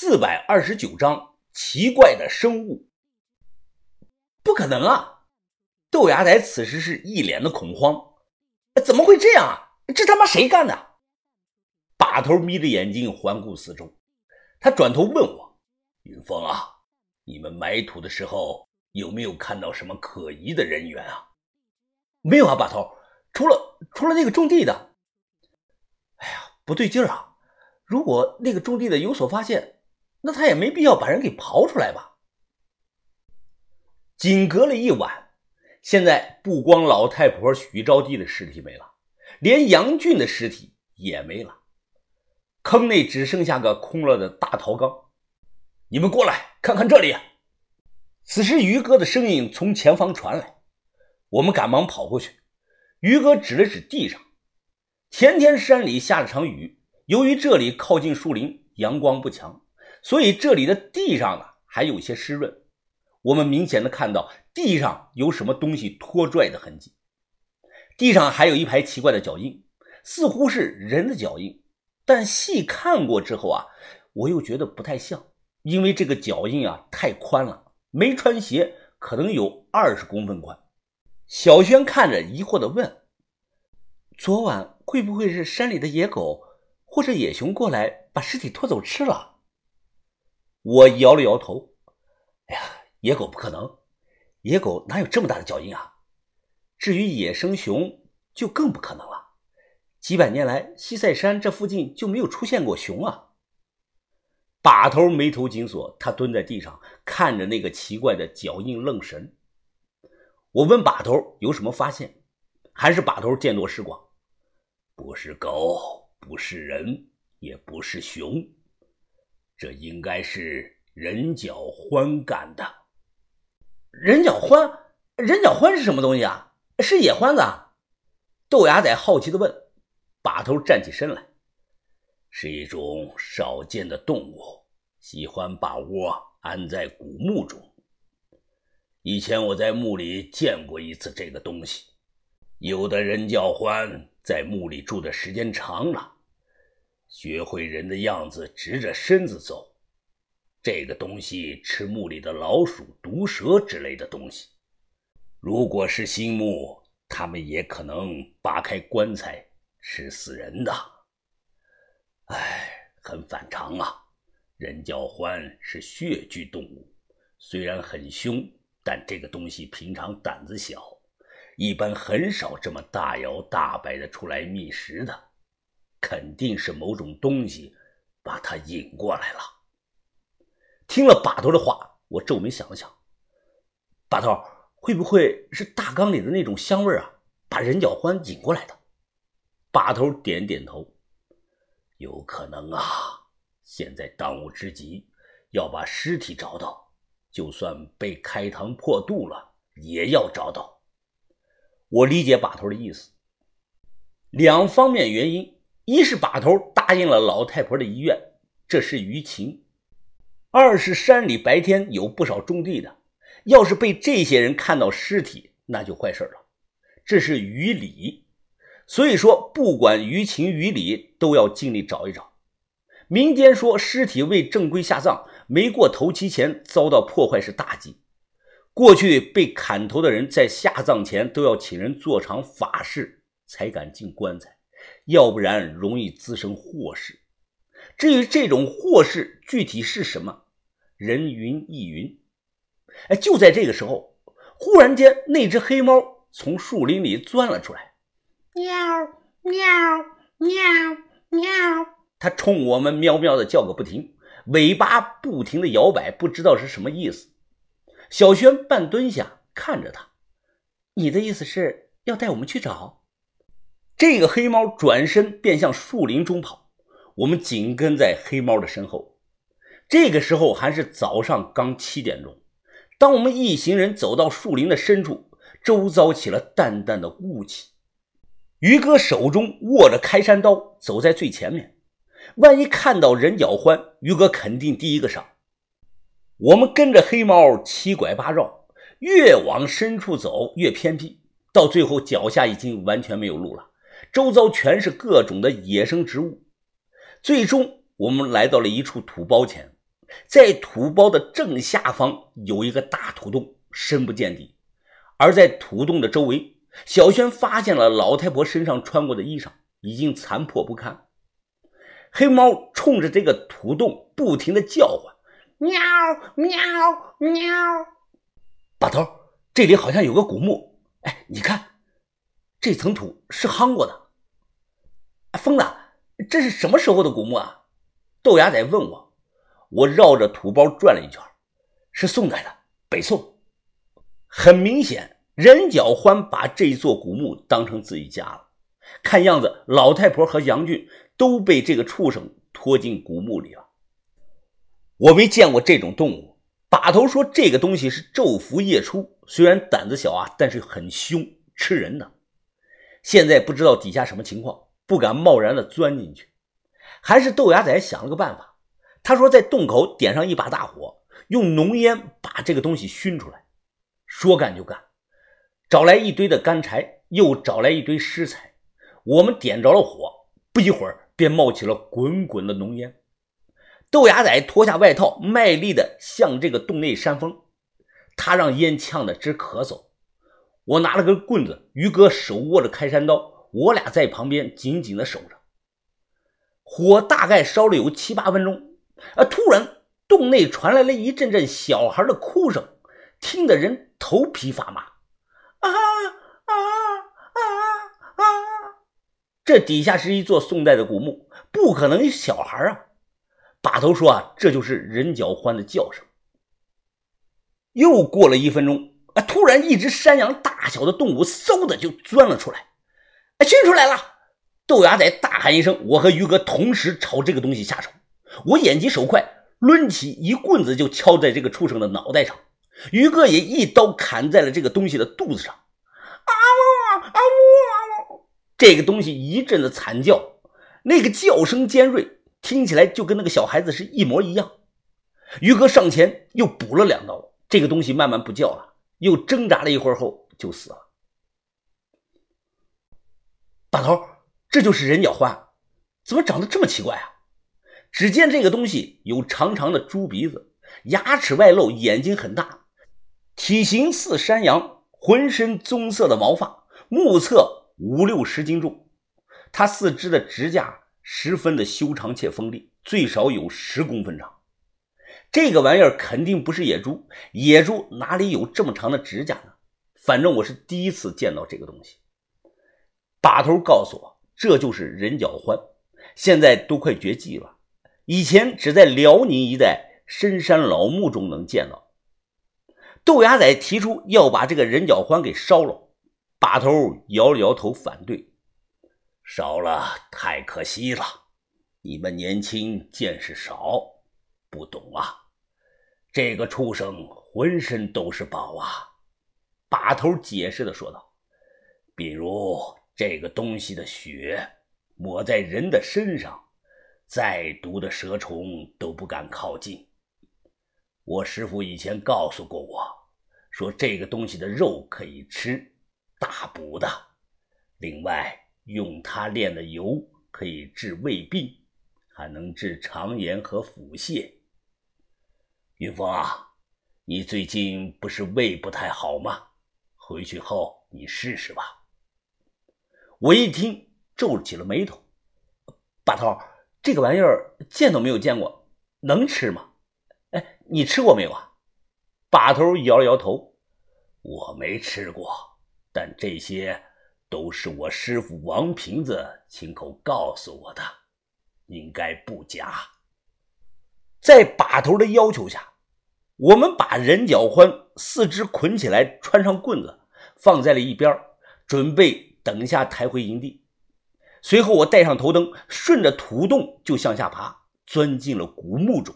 四百二十九章奇怪的生物。不可能啊！豆芽仔此时是一脸的恐慌，怎么会这样啊？这他妈谁干的？把头眯着眼睛环顾四周，他转头问我：“云峰啊，你们埋土的时候有没有看到什么可疑的人员啊？”“没有啊，把头，除了除了那个种地的。”“哎呀，不对劲啊！如果那个种地的有所发现。”那他也没必要把人给刨出来吧？仅隔了一晚，现在不光老太婆许招娣的尸体没了，连杨俊的尸体也没了，坑内只剩下个空了的大陶缸。你们过来看看这里。此时于哥的声音从前方传来，我们赶忙跑过去。于哥指了指地上，前天山里下了场雨，由于这里靠近树林，阳光不强。所以这里的地上呢还有些湿润，我们明显的看到地上有什么东西拖拽的痕迹，地上还有一排奇怪的脚印，似乎是人的脚印，但细看过之后啊，我又觉得不太像，因为这个脚印啊太宽了，没穿鞋，可能有二十公分宽。小轩看着疑惑的问：“昨晚会不会是山里的野狗或者野熊过来把尸体拖走吃了？”我摇了摇头，哎呀，野狗不可能，野狗哪有这么大的脚印啊？至于野生熊，就更不可能了。几百年来，西塞山这附近就没有出现过熊啊。把头眉头紧锁，他蹲在地上看着那个奇怪的脚印愣神。我问把头有什么发现，还是把头见多识广，不是狗，不是人，也不是熊。这应该是人脚獾干的。人脚獾，人脚獾是什么东西啊？是野獾子？豆芽仔好奇的问。把头站起身来，是一种少见的动物，喜欢把窝安在古墓中。以前我在墓里见过一次这个东西。有的人叫獾在墓里住的时间长了。学会人的样子，直着身子走。这个东西吃墓里的老鼠、毒蛇之类的东西。如果是新墓，他们也可能扒开棺材吃死人的。哎，很反常啊！人叫獾是血巨动物，虽然很凶，但这个东西平常胆子小，一般很少这么大摇大摆的出来觅食的。肯定是某种东西把他引过来了。听了把头的话，我皱眉想了想，把头会不会是大缸里的那种香味啊，把人脚欢引过来的？把头点点头，有可能啊。现在当务之急要把尸体找到，就算被开膛破肚了，也要找到。我理解把头的意思，两方面原因。一是把头答应了老太婆的遗愿，这是于情；二是山里白天有不少种地的，要是被这些人看到尸体，那就坏事了。这是于理，所以说不管于情于理，都要尽力找一找。民间说尸体未正规下葬，没过头七前遭到破坏是大忌。过去被砍头的人在下葬前都要请人做场法事，才敢进棺材。要不然容易滋生祸事。至于这种祸事具体是什么，人云亦云。哎，就在这个时候，忽然间，那只黑猫从树林里钻了出来，喵喵喵喵，它冲我们喵喵的叫个不停，尾巴不停的摇摆，不知道是什么意思。小轩半蹲下看着它，你的意思是要带我们去找？这个黑猫转身便向树林中跑，我们紧跟在黑猫的身后。这个时候还是早上刚七点钟。当我们一行人走到树林的深处，周遭起了淡淡的雾气。于哥手中握着开山刀，走在最前面。万一看到人脚欢，于哥肯定第一个上。我们跟着黑猫七拐八绕，越往深处走越偏僻，到最后脚下已经完全没有路了。周遭全是各种的野生植物，最终我们来到了一处土包前。在土包的正下方有一个大土洞，深不见底。而在土洞的周围，小轩发现了老太婆身上穿过的衣裳，已经残破不堪。黑猫冲着这个土洞不停的叫唤：“喵喵喵！”把头，这里好像有个古墓。哎，你看，这层土是夯过的。疯子，这是什么时候的古墓啊？豆芽仔问我。我绕着土包转了一圈，是宋代的，北宋。很明显，任脚欢把这座古墓当成自己家了。看样子，老太婆和杨俊都被这个畜生拖进古墓里了。我没见过这种动物。把头说，这个东西是昼伏夜出，虽然胆子小啊，但是很凶，吃人的。现在不知道底下什么情况，不敢贸然的钻进去。还是豆芽仔想了个办法。他说：“在洞口点上一把大火，用浓烟把这个东西熏出来。说干就干，找来一堆的干柴，又找来一堆湿柴。我们点着了火，不一会儿便冒起了滚滚的浓烟。豆芽仔脱下外套，卖力的向这个洞内扇风，他让烟呛得直咳嗽。我拿了根棍子，于哥手握着开山刀，我俩在旁边紧紧的守着。火大概烧了有七八分钟。”啊！突然，洞内传来了一阵阵小孩的哭声，听得人头皮发麻。啊啊啊啊！这底下是一座宋代的古墓，不可能有小孩啊！把头说啊，这就是人脚欢的叫声。又过了一分钟，啊！突然，一只山羊大小的动物嗖的就钻了出来。啊！熏出来了！豆芽仔大喊一声，我和于哥同时朝这个东西下手。我眼疾手快，抡起一棍子就敲在这个畜生的脑袋上。于哥也一刀砍在了这个东西的肚子上。啊呜啊呜！啊呜这个东西一阵的惨叫，那个叫声尖锐，听起来就跟那个小孩子是一模一样。于哥上前又补了两刀，这个东西慢慢不叫了，又挣扎了一会儿后就死了。大头，这就是人鸟獾，怎么长得这么奇怪啊？只见这个东西有长长的猪鼻子，牙齿外露，眼睛很大，体型似山羊，浑身棕色的毛发，目测五六十斤重。它四肢的指甲十分的修长且锋利，最少有十公分长。这个玩意儿肯定不是野猪，野猪哪里有这么长的指甲呢？反正我是第一次见到这个东西。把头告诉我，这就是人角獾，现在都快绝迹了。以前只在辽宁一带深山老墓中能见到。豆芽仔提出要把这个人脚獾给烧了，把头摇了摇头反对，烧了太可惜了。你们年轻见识少，不懂啊。这个畜生浑身都是宝啊！把头解释的说道：“比如这个东西的血，抹在人的身上。”再毒的蛇虫都不敢靠近。我师傅以前告诉过我，说这个东西的肉可以吃，大补的。另外，用它炼的油可以治胃病，还能治肠炎和腹泻。云峰啊，你最近不是胃不太好吗？回去后你试试吧。我一听，皱起了眉头。把头。这个玩意儿见都没有见过，能吃吗？哎，你吃过没有啊？把头摇了摇头，我没吃过，但这些都是我师傅王瓶子亲口告诉我的，应该不假。在把头的要求下，我们把人脚欢四肢捆起来，穿上棍子，放在了一边，准备等一下抬回营地。随后，我带上头灯，顺着土洞就向下爬，钻进了古墓中。